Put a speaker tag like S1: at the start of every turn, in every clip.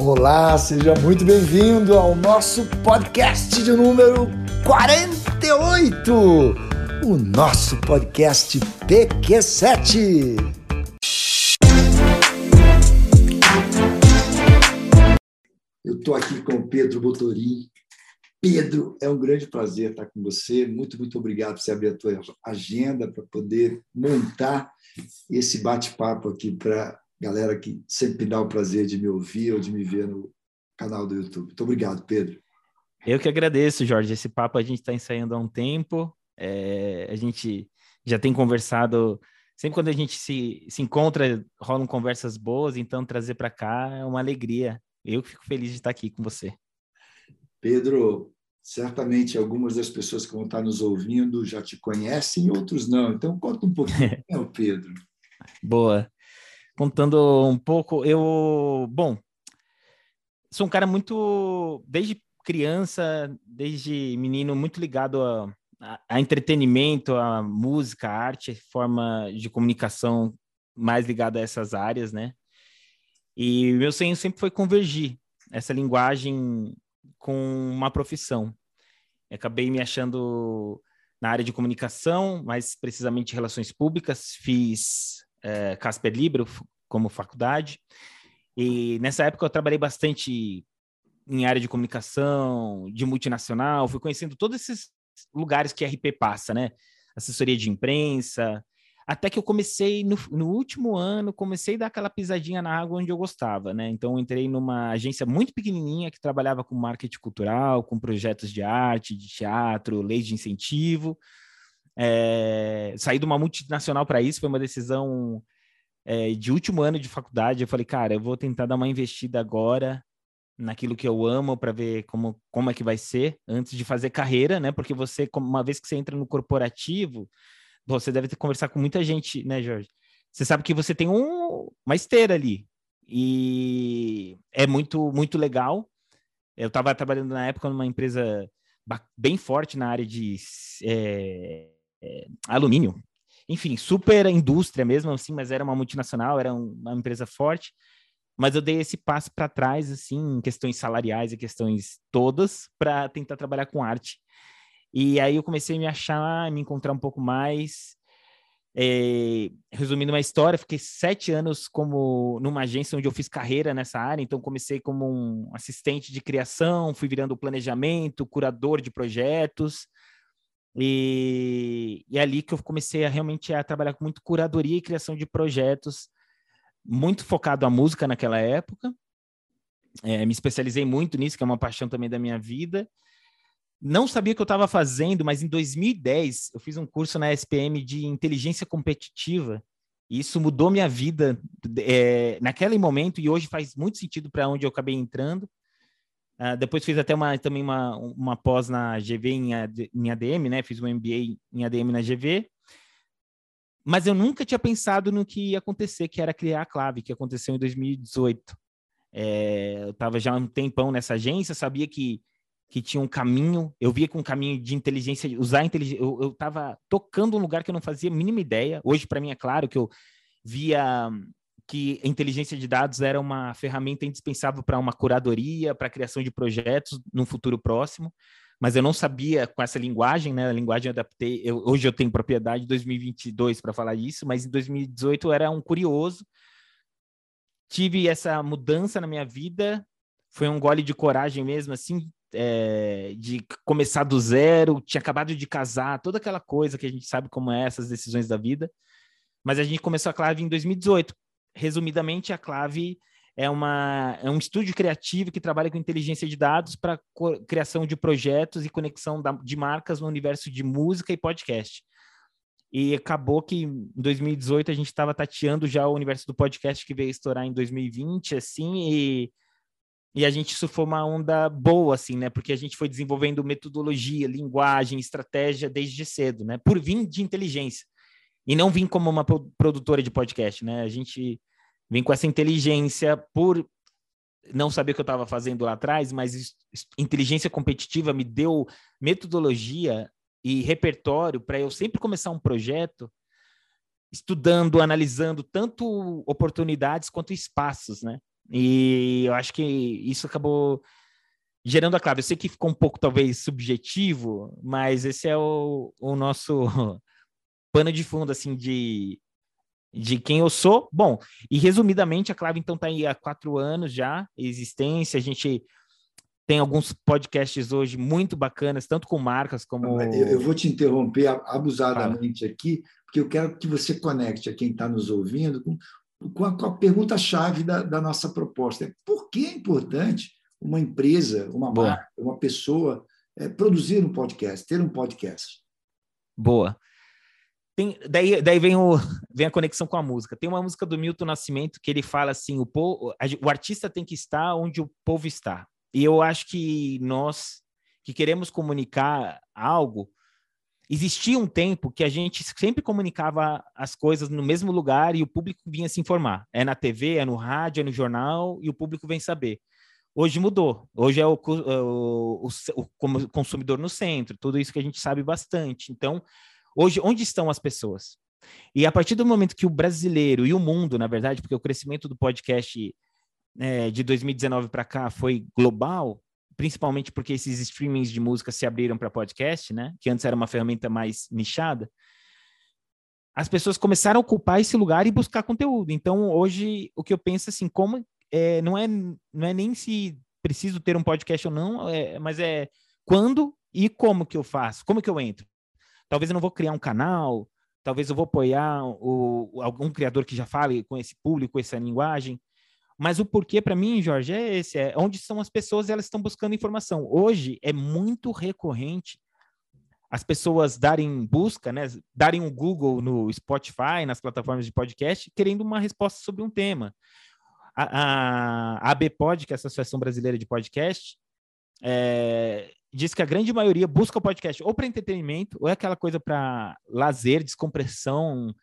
S1: Olá, seja muito bem-vindo ao nosso podcast de número 48, o nosso podcast PQ7. Eu estou aqui com o Pedro Botorim. Pedro, é um grande prazer estar com você. Muito, muito obrigado por você abrir a tua agenda para poder montar esse bate-papo aqui para galera que sempre dá o prazer de me ouvir ou de me ver no canal do YouTube. Muito obrigado, Pedro.
S2: Eu que agradeço, Jorge. Esse papo a gente está ensaiando há um tempo. É, a gente já tem conversado. Sempre quando a gente se, se encontra, rolam conversas boas, então trazer para cá é uma alegria. Eu fico feliz de estar aqui com você.
S1: Pedro, certamente algumas das pessoas que vão estar nos ouvindo já te conhecem, outros não. Então, conta um pouquinho é o Pedro.
S2: Boa contando um pouco, eu, bom, sou um cara muito, desde criança, desde menino, muito ligado a, a, a entretenimento, a música, a arte, forma de comunicação mais ligada a essas áreas, né? E meu sonho sempre foi convergir essa linguagem com uma profissão. Eu acabei me achando na área de comunicação, mais precisamente relações públicas, fiz é, Casper Libro como faculdade. E nessa época eu trabalhei bastante em área de comunicação, de multinacional, fui conhecendo todos esses lugares que a RP passa, né? Assessoria de imprensa, até que eu comecei no, no, último ano, comecei a dar aquela pisadinha na água onde eu gostava, né? Então entrei numa agência muito pequenininha que trabalhava com marketing cultural, com projetos de arte, de teatro, leis de incentivo. É, saí de uma multinacional para isso, foi uma decisão é, de último ano de faculdade. Eu falei, cara, eu vou tentar dar uma investida agora naquilo que eu amo para ver como, como é que vai ser antes de fazer carreira, né? Porque você, uma vez que você entra no corporativo, você deve ter conversar com muita gente, né, Jorge? Você sabe que você tem um, uma esteira ali e é muito muito legal. Eu estava trabalhando na época numa empresa bem forte na área de é, é, alumínio. Enfim, super indústria mesmo, assim, mas era uma multinacional, era uma empresa forte. Mas eu dei esse passo para trás, assim, em questões salariais e questões todas, para tentar trabalhar com arte. E aí eu comecei a me achar, me encontrar um pouco mais. É, resumindo uma história, fiquei sete anos como numa agência onde eu fiz carreira nessa área, então comecei como um assistente de criação, fui virando planejamento, curador de projetos, e, e é ali que eu comecei a realmente a trabalhar com muito curadoria e criação de projetos, muito focado à música naquela época. É, me especializei muito nisso, que é uma paixão também da minha vida. Não sabia o que eu estava fazendo, mas em 2010 eu fiz um curso na SPM de inteligência competitiva. E isso mudou minha vida é, naquele momento e hoje faz muito sentido para onde eu acabei entrando. Uh, depois fiz até uma, também uma, uma pós na GV em, em ADM, né? Fiz um MBA em ADM na GV. Mas eu nunca tinha pensado no que ia acontecer, que era criar a Clave, que aconteceu em 2018. É, eu estava já há um tempão nessa agência, sabia que, que tinha um caminho, eu via com um caminho de inteligência, usar inteligência, eu estava tocando um lugar que eu não fazia a mínima ideia. Hoje, para mim, é claro que eu via que a inteligência de dados era uma ferramenta indispensável para uma curadoria, para a criação de projetos no futuro próximo, mas eu não sabia com essa linguagem, né? A linguagem eu adaptei. Eu, hoje eu tenho propriedade de 2022 para falar isso, mas em 2018 eu era um curioso. Tive essa mudança na minha vida, foi um gole de coragem mesmo, assim, é, de começar do zero, tinha acabado de casar, toda aquela coisa que a gente sabe como é essas decisões da vida. Mas a gente começou a Clave em 2018, resumidamente, a Clave é, uma, é um estúdio criativo que trabalha com inteligência de dados para criação de projetos e conexão da, de marcas no universo de música e podcast. E acabou que em 2018 a gente estava tateando já o universo do podcast que veio estourar em 2020, assim, e, e a gente isso foi uma onda boa, assim, né? Porque a gente foi desenvolvendo metodologia, linguagem, estratégia desde cedo, né? Por vir de inteligência. E não vim como uma produtora de podcast, né? A gente vem com essa inteligência por não saber o que eu estava fazendo lá atrás, mas inteligência competitiva me deu metodologia e repertório para eu sempre começar um projeto estudando, analisando tanto oportunidades quanto espaços, né? E eu acho que isso acabou gerando a clave. Eu sei que ficou um pouco, talvez, subjetivo, mas esse é o, o nosso pano de fundo, assim, de, de quem eu sou. Bom, e resumidamente, a Clave, então, está aí há quatro anos já, existência. A gente tem alguns podcasts hoje muito bacanas, tanto com marcas como.
S1: Eu, vou te interromper abusadamente Fala. aqui, porque eu quero que você conecte a quem está nos ouvindo com, com a, a pergunta-chave da, da, nossa proposta. Por que é importante uma empresa, uma Boa. marca, uma pessoa é, produzir um podcast, ter um podcast?
S2: Boa. Tem, daí daí vem, o, vem a conexão com a música. Tem uma música do Milton Nascimento que ele fala assim: o, povo, o artista tem que estar onde o povo está. E eu acho que nós que queremos comunicar algo, existia um tempo que a gente sempre comunicava as coisas no mesmo lugar e o público vinha se informar. É na TV, é no rádio, é no jornal e o público vem saber. Hoje mudou. Hoje é o, é o, o, o consumidor no centro, tudo isso que a gente sabe bastante. Então, hoje, onde estão as pessoas? E a partir do momento que o brasileiro e o mundo, na verdade, porque o crescimento do podcast é, de 2019 para cá foi global, principalmente porque esses streamings de música se abriram para podcast, né? Que antes era uma ferramenta mais nichada. As pessoas começaram a ocupar esse lugar e buscar conteúdo. Então, hoje, o que eu penso assim, como é, não é não é nem se preciso ter um podcast ou não, é, mas é quando e como que eu faço, como que eu entro. Talvez eu não vou criar um canal, talvez eu vou apoiar o, algum criador que já fale com esse público, com essa linguagem. Mas o porquê para mim, Jorge, é esse: é onde são as pessoas elas estão buscando informação. Hoje é muito recorrente as pessoas darem busca, né, darem um Google no Spotify, nas plataformas de podcast, querendo uma resposta sobre um tema. A, a, a ABPod, que é a Associação Brasileira de Podcast, é, diz que a grande maioria busca o podcast ou para entretenimento, ou é aquela coisa para lazer, descompressão,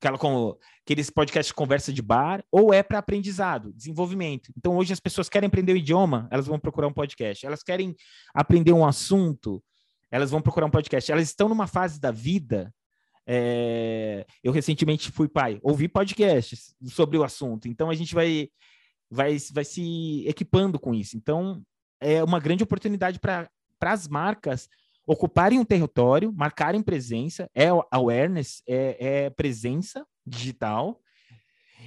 S2: aquela com aqueles podcasts de conversa de bar, ou é para aprendizado, desenvolvimento. Então, hoje as pessoas querem aprender o idioma, elas vão procurar um podcast. Elas querem aprender um assunto, elas vão procurar um podcast. Elas estão numa fase da vida. É... Eu recentemente fui pai, ouvi podcasts sobre o assunto. Então, a gente vai, vai, vai se equipando com isso. Então, é uma grande oportunidade para as marcas ocuparem um território, marcarem presença, é awareness, é, é presença digital,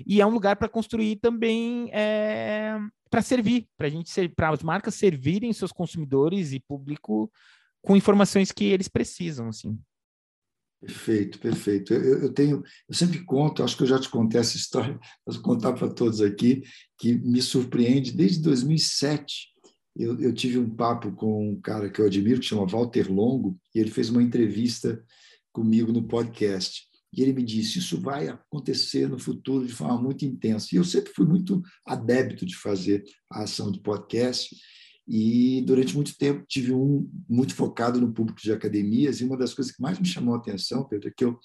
S2: e é um lugar para construir também é, para servir, para gente para as marcas servirem seus consumidores e público com informações que eles precisam, assim.
S1: Perfeito, perfeito. Eu, eu, tenho, eu sempre conto, acho que eu já te contei essa história, vou contar para todos aqui, que me surpreende desde 2007 eu, eu, tive um papo com um cara que eu admiro, que chama Walter Longo, e ele fez uma entrevista comigo no podcast. E ele me disse: Isso vai acontecer no futuro de forma muito intensa. E eu sempre fui muito adepto de fazer a ação de podcast. E durante muito tempo tive um muito focado no público de academias. E uma das coisas que mais me chamou a atenção, Pedro, é que eu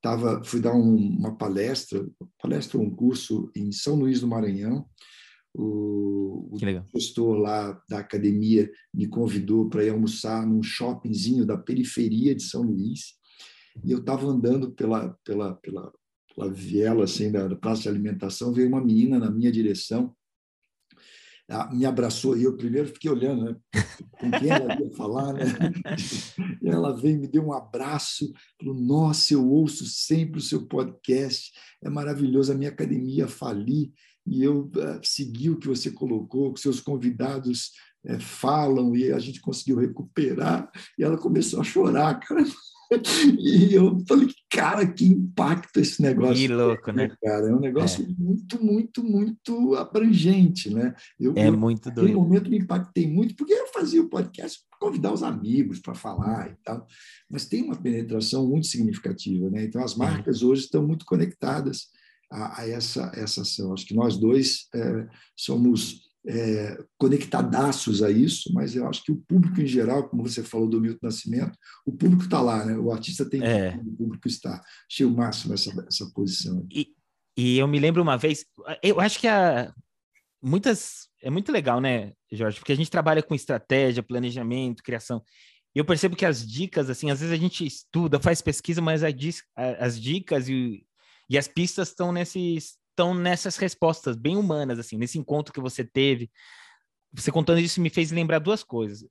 S1: tava, fui dar um, uma palestra, palestra um curso em São Luís do Maranhão, o, o gestor lá da academia me convidou para ir almoçar num shoppingzinho da periferia de São Luís. E eu estava andando pela, pela, pela, pela viela assim, da, da praça de alimentação, veio uma menina na minha direção, me abraçou e eu primeiro fiquei olhando né, com quem ela ia falar. Né? E ela veio, me deu um abraço, falou: Nossa, eu ouço sempre o seu podcast, é maravilhoso. A minha academia fali e eu uh, segui o que você colocou, que seus convidados uh, falam, e a gente conseguiu recuperar, e ela começou a chorar, cara. E eu falei, cara, que impacto esse negócio.
S2: Que louco, né?
S1: Cara, é um negócio é. muito, muito, muito abrangente, né?
S2: Eu, é eu, muito doido.
S1: Naquele momento me impactei muito, porque eu fazia o podcast para convidar os amigos para falar e tal, mas tem uma penetração muito significativa, né? Então, as marcas hoje estão muito conectadas a, a essa, essa ação. Acho que nós dois é, somos é, conectadaços a isso, mas eu acho que o público em geral, como você falou do Milton Nascimento, o público está lá, né? o artista tem é. o público está. Achei o máximo essa, essa posição.
S2: E, e eu me lembro uma vez, eu acho que a, muitas. É muito legal, né, Jorge? Porque a gente trabalha com estratégia, planejamento, criação. E eu percebo que as dicas, assim, às vezes a gente estuda, faz pesquisa, mas as dicas e, e as pistas estão nesses estão nessas respostas bem humanas, assim, nesse encontro que você teve. Você contando isso me fez lembrar duas coisas.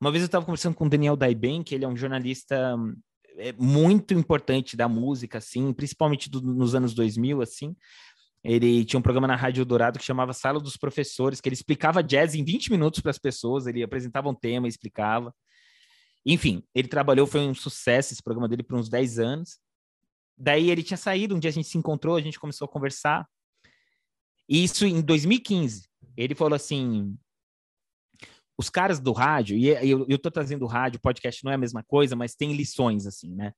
S2: Uma vez eu estava conversando com o Daniel Daiben, que ele é um jornalista é, muito importante da música, assim, principalmente do, nos anos 2000, assim. Ele tinha um programa na Rádio Dourado que chamava Sala dos Professores, que ele explicava jazz em 20 minutos para as pessoas, ele apresentava um tema, explicava. Enfim, ele trabalhou, foi um sucesso esse programa dele por uns 10 anos. Daí ele tinha saído, um dia a gente se encontrou, a gente começou a conversar. Isso em 2015. Ele falou assim: os caras do rádio, e eu, eu tô trazendo o rádio, podcast não é a mesma coisa, mas tem lições, assim, né?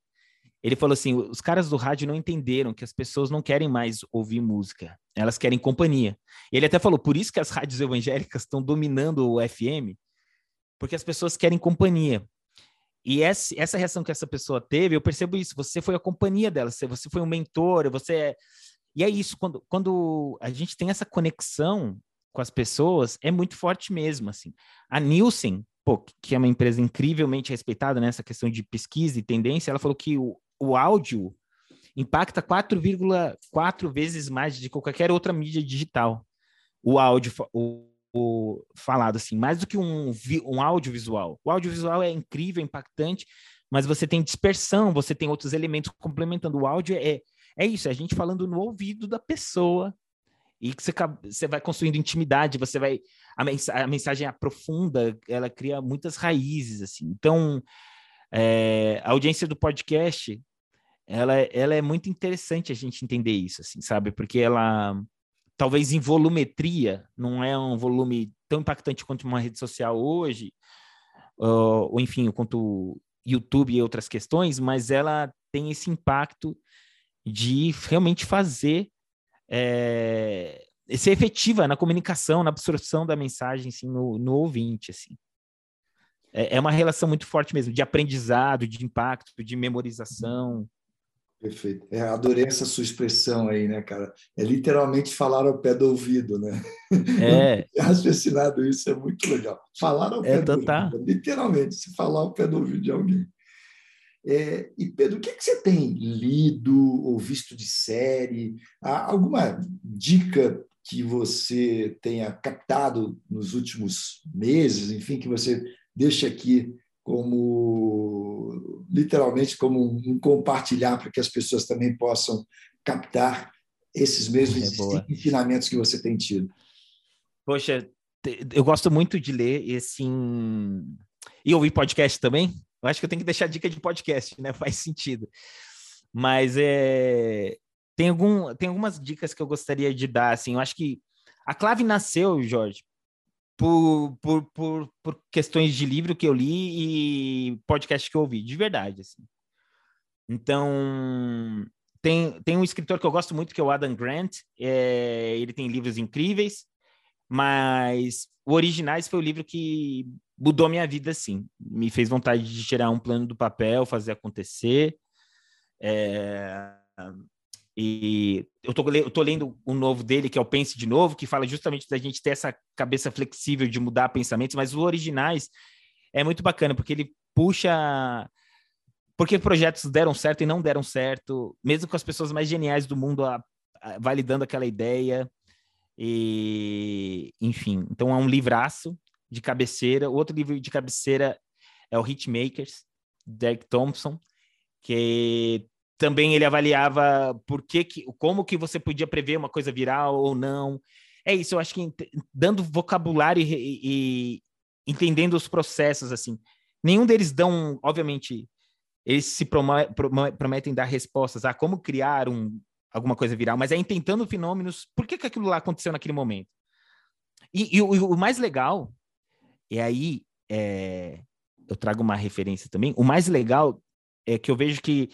S2: Ele falou assim: os caras do rádio não entenderam que as pessoas não querem mais ouvir música, elas querem companhia. Ele até falou: por isso que as rádios evangélicas estão dominando o FM, porque as pessoas querem companhia. E essa, reação que essa pessoa teve, eu percebo isso. Você foi a companhia dela, você, foi um mentor, você é... E é isso, quando, quando a gente tem essa conexão com as pessoas, é muito forte mesmo, assim. A Nielsen, pô, que é uma empresa incrivelmente respeitada nessa questão de pesquisa e tendência, ela falou que o, o áudio impacta 4,4 vezes mais de qualquer outra mídia digital. O áudio, o, o falado assim, mais do que um, um audiovisual. O audiovisual é incrível, impactante, mas você tem dispersão, você tem outros elementos complementando. O áudio é, é isso, é a gente falando no ouvido da pessoa e que você, você vai construindo intimidade, você vai a, mens a mensagem aprofunda, ela cria muitas raízes assim. Então, é, a audiência do podcast, ela, ela é muito interessante a gente entender isso, assim, sabe? Porque ela talvez em volumetria, não é um volume tão impactante quanto uma rede social hoje, uh, ou enfim, quanto YouTube e outras questões, mas ela tem esse impacto de realmente fazer é, ser efetiva na comunicação, na absorção da mensagem assim, no, no ouvinte. Assim. É, é uma relação muito forte mesmo, de aprendizado, de impacto, de memorização.
S1: Perfeito. É, adorei essa sua expressão aí, né, cara? É literalmente falar ao pé do ouvido, né?
S2: É.
S1: Raciocinado isso é muito legal. Falar ao é, pé do tá. ouvido. Literalmente, se falar ao pé do ouvido de alguém. É, e, Pedro, o que, que você tem lido ou visto de série? Há alguma dica que você tenha captado nos últimos meses, enfim, que você deixa aqui como literalmente como um compartilhar para que as pessoas também possam captar esses mesmos é ensinamentos que você tem tido.
S2: Poxa, eu gosto muito de ler e assim e ouvir podcast também. Eu acho que eu tenho que deixar dica de podcast, né? Faz sentido. Mas é tem algum tem algumas dicas que eu gostaria de dar assim. Eu acho que a Clave nasceu, Jorge, por, por, por, por questões de livro que eu li e podcast que eu ouvi, de verdade, assim. Então, tem, tem um escritor que eu gosto muito, que é o Adam Grant, é, ele tem livros incríveis, mas o Originais foi o livro que mudou minha vida, assim, me fez vontade de tirar um plano do papel, fazer acontecer, é, e eu tô, eu tô lendo um novo dele, que é o Pense de Novo, que fala justamente da gente ter essa cabeça flexível de mudar pensamentos, mas os originais é muito bacana, porque ele puxa. Porque projetos deram certo e não deram certo, mesmo com as pessoas mais geniais do mundo a, a, validando aquela ideia. E, enfim, então é um livraço de cabeceira. O outro livro de cabeceira é o Hitmakers, Derek Thompson, que também ele avaliava por que, que como que você podia prever uma coisa viral ou não. É isso, eu acho que dando vocabulário e, e entendendo os processos assim. Nenhum deles dão, obviamente, eles se prometem dar respostas a como criar um, alguma coisa viral, mas é intentando fenômenos, por que, que aquilo lá aconteceu naquele momento? E, e, o, e o, mais legal, e aí é, eu trago uma referência também, o mais legal é que eu vejo que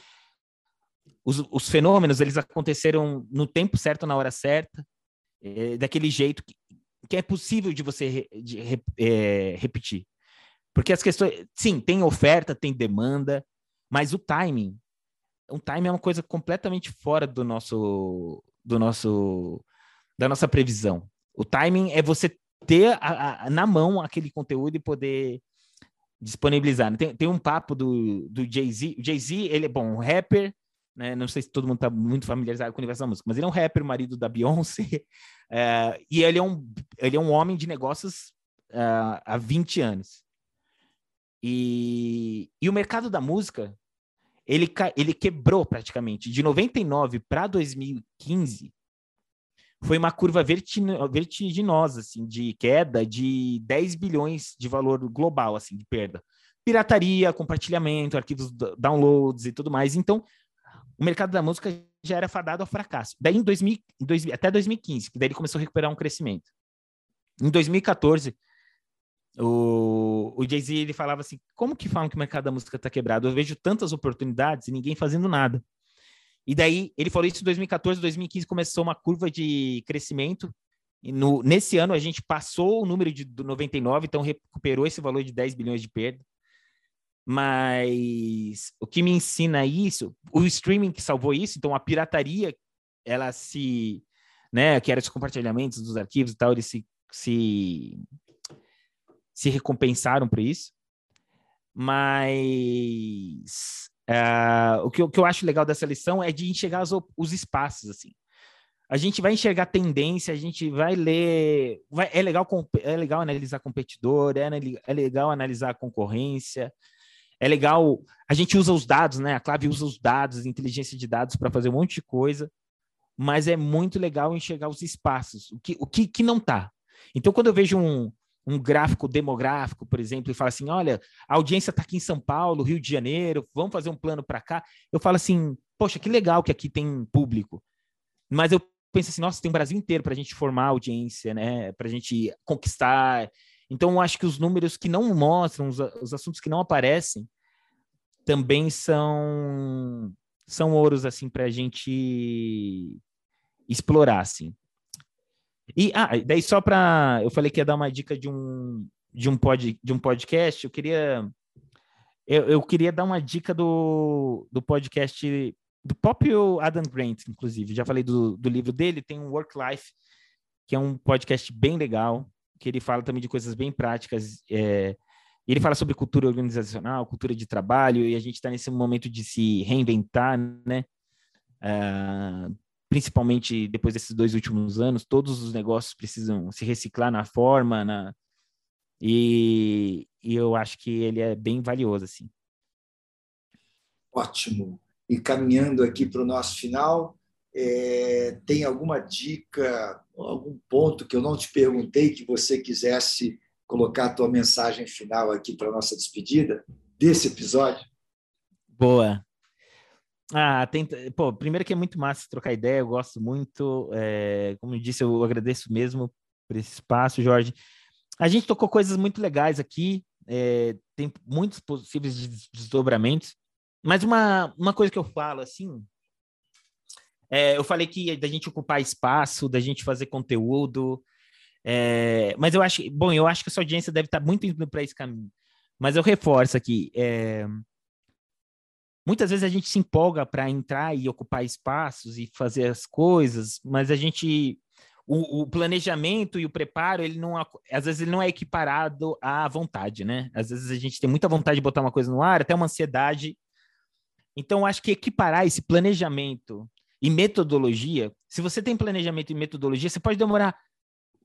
S2: os, os fenômenos eles aconteceram no tempo certo, na hora certa, é, daquele jeito que, que, é possível de você re, de, é, repetir. Porque as questões, sim, tem oferta, tem demanda, mas o timing, o timing é uma coisa completamente fora do nosso, do nosso, da nossa previsão. O timing é você ter a, a, na mão aquele conteúdo e poder disponibilizar. Tem, tem um papo do, do Jay-Z. O Jay-Z, ele é bom, um rapper, né? Não sei se todo mundo está muito familiarizado com o universo da música, mas ele é um rapper, marido da Beyoncé, é, e ele é, um, ele é um homem de negócios uh, há 20 anos. E, e o mercado da música, ele, ele quebrou praticamente. De 99 para 2015, foi uma curva vertiginosa, assim, de queda de 10 bilhões de valor global, assim, de perda. Pirataria, compartilhamento, arquivos downloads e tudo mais. Então, o mercado da música já era fadado ao fracasso. Daí, em 2000, em 2000 até 2015, que daí ele começou a recuperar um crescimento. Em 2014, o, o Jay-Z ele falava assim: como que falam que o mercado da música está quebrado? Eu vejo tantas oportunidades e ninguém fazendo nada. E daí ele falou isso em 2014, 2015 começou uma curva de crescimento. E no, nesse ano a gente passou o número de 99, então recuperou esse valor de 10 bilhões de perda. Mas o que me ensina isso, o streaming que salvou isso, então a pirataria, ela se, né, que era os compartilhamentos dos arquivos e tal, eles se, se, se recompensaram por isso. Mas uh, o, que, o que eu acho legal dessa lição é de enxergar os, os espaços, assim. A gente vai enxergar tendência, a gente vai ler. Vai, é, legal, é legal analisar competidor, é, é legal analisar concorrência, é legal. A gente usa os dados, né? A Clave usa os dados, inteligência de dados para fazer um monte de coisa, mas é muito legal enxergar os espaços, o que, o que, que não está. Então, quando eu vejo um, um gráfico demográfico, por exemplo, e fala assim: olha, a audiência está aqui em São Paulo, Rio de Janeiro, vamos fazer um plano para cá. Eu falo assim: poxa, que legal que aqui tem público. Mas eu penso assim: nossa, tem o Brasil inteiro para a gente formar audiência, né? Para a gente conquistar. Então, eu acho que os números que não mostram, os, os assuntos que não aparecem, também são são ouros assim para a gente explorar, assim. E ah, daí só para eu falei que ia dar uma dica de um de um pod, de um podcast, eu queria eu, eu queria dar uma dica do, do podcast do próprio Adam Grant, inclusive. Já falei do, do livro dele, tem um Work Life, que é um podcast bem legal, que ele fala também de coisas bem práticas. É, ele fala sobre cultura organizacional, cultura de trabalho, e a gente está nesse momento de se reinventar, né? Uh, principalmente depois desses dois últimos anos, todos os negócios precisam se reciclar na forma, na... E, e eu acho que ele é bem valioso, assim.
S1: Ótimo. E caminhando aqui para o nosso final, é, tem alguma dica, algum ponto que eu não te perguntei que você quisesse colocar a tua mensagem final aqui para nossa despedida desse episódio?
S2: Boa. Ah, tem, pô, primeiro que é muito massa trocar ideia, eu gosto muito. É, como eu disse, eu agradeço mesmo por esse espaço, Jorge. A gente tocou coisas muito legais aqui, é, tem muitos possíveis desdobramentos, mas uma, uma coisa que eu falo assim. É, eu falei que da gente ocupar espaço, da gente fazer conteúdo, é, mas eu acho, bom, eu acho que a sua audiência deve estar muito indo para esse caminho. Mas eu reforço aqui, é, muitas vezes a gente se empolga para entrar e ocupar espaços e fazer as coisas, mas a gente o, o, planejamento e o preparo, ele não às vezes ele não é equiparado à vontade, né? Às vezes a gente tem muita vontade de botar uma coisa no ar, até uma ansiedade. Então acho que equiparar esse planejamento e metodologia, se você tem planejamento e metodologia, você pode demorar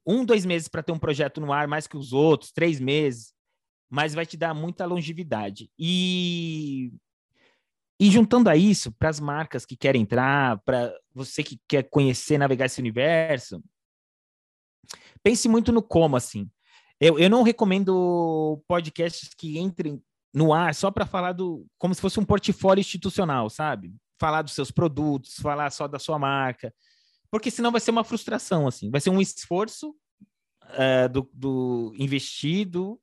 S2: um, dois meses para ter um projeto no ar, mais que os outros, três meses, mas vai te dar muita longevidade. E e juntando a isso, para as marcas que querem entrar, para você que quer conhecer, navegar esse universo, pense muito no como, assim. Eu, eu não recomendo podcasts que entrem no ar só para falar do. como se fosse um portfólio institucional, sabe? Falar dos seus produtos, falar só da sua marca. Porque senão vai ser uma frustração, assim. Vai ser um esforço uh, do, do investido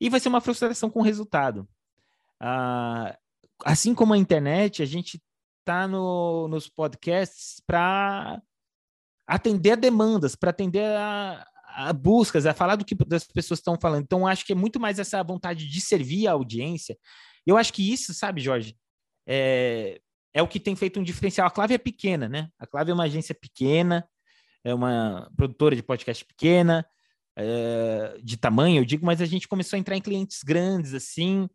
S2: e vai ser uma frustração com o resultado. Uh, assim como a internet, a gente está no, nos podcasts para atender a demandas, para atender a, a, buscas, a falar do que as pessoas estão falando. Então, acho que é muito mais essa vontade de servir a audiência. Eu acho que isso, sabe, Jorge, é, é o que tem feito um diferencial. A Clave é pequena, né? A Clave é uma agência pequena, é uma produtora de podcast pequena, é, de tamanho, eu digo, mas a gente começou a entrar em clientes grandes, assim,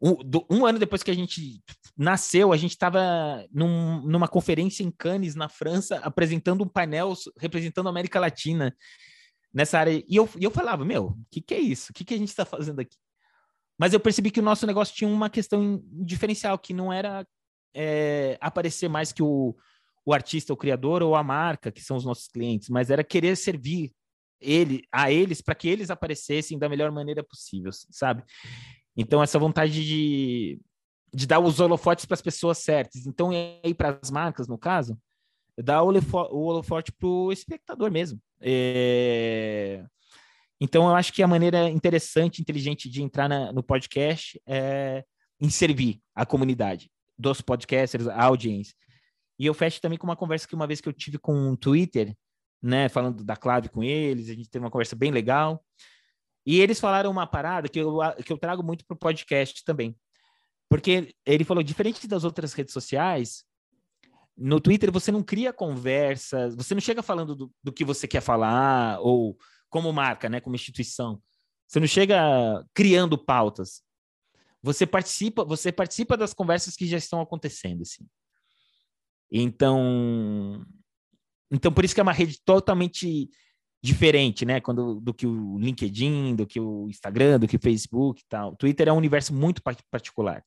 S2: um, do, um, ano depois que a gente nasceu, a gente estava num, numa conferência em Cannes, na França, apresentando um painel representando a América Latina nessa área. E eu, e eu falava, meu, o que, que é isso? O que, que a gente está fazendo aqui? Mas eu percebi que o nosso negócio tinha uma questão diferencial, que não era é, aparecer mais que o, o artista, o criador ou a marca, que são os nossos clientes, mas era querer servir ele a eles para que eles aparecessem da melhor maneira possível, sabe? Então essa vontade de, de dar os holofotes para as pessoas certas. Então e aí para as marcas, no caso, dar o holofote para o espectador mesmo. É... Então eu acho que a maneira interessante, inteligente de entrar na, no podcast é em servir a comunidade dos podcasters, a audiência. E eu fecho também com uma conversa que uma vez que eu tive com um Twitter, né, falando da Clave com eles, a gente teve uma conversa bem legal. E eles falaram uma parada que eu, que eu trago muito para o podcast também. Porque ele falou, diferente das outras redes sociais, no Twitter você não cria conversas, você não chega falando do, do que você quer falar, ou como marca, né, como instituição. Você não chega criando pautas. Você participa, você participa das conversas que já estão acontecendo, assim. Então, então por isso que é uma rede totalmente diferente, né? Quando do que o LinkedIn, do que o Instagram, do que o Facebook e tal. O Twitter é um universo muito particular.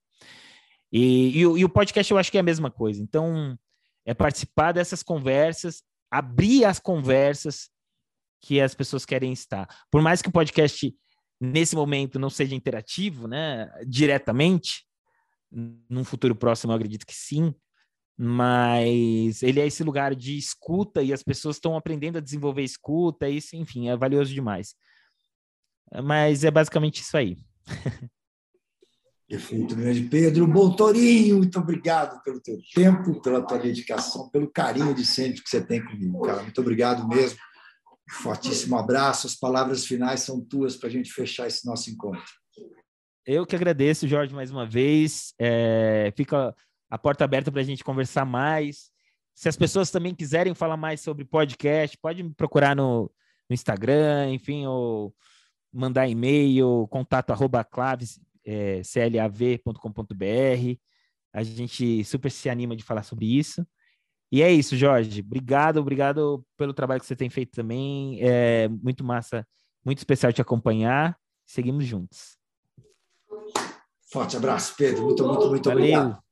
S2: E, e, e, o podcast eu acho que é a mesma coisa. Então, é participar dessas conversas, abrir as conversas que as pessoas querem estar. Por mais que o podcast, nesse momento, não seja interativo, né? Diretamente, num futuro próximo, eu acredito que sim mas ele é esse lugar de escuta e as pessoas estão aprendendo a desenvolver escuta, isso, enfim, é valioso demais. Mas é basicamente isso aí.
S1: Perfeito, grande Pedro. Boltorinho, muito obrigado pelo teu tempo, pela tua dedicação, pelo carinho de sempre que você tem comigo, cara. Muito obrigado mesmo. Fortíssimo abraço. As palavras finais são tuas para a gente fechar esse nosso encontro.
S2: Eu que agradeço, Jorge, mais uma vez. É, fica a porta aberta para a gente conversar mais. Se as pessoas também quiserem falar mais sobre podcast, pode me procurar no, no Instagram, enfim, ou mandar e-mail, contato arroba claves, é, clav.com.br. A gente super se anima de falar sobre isso. E é isso, Jorge. Obrigado, obrigado pelo trabalho que você tem feito também. É muito massa, muito especial te acompanhar. Seguimos juntos.
S1: Forte abraço, Pedro. Muito, muito, muito Valeu. obrigado.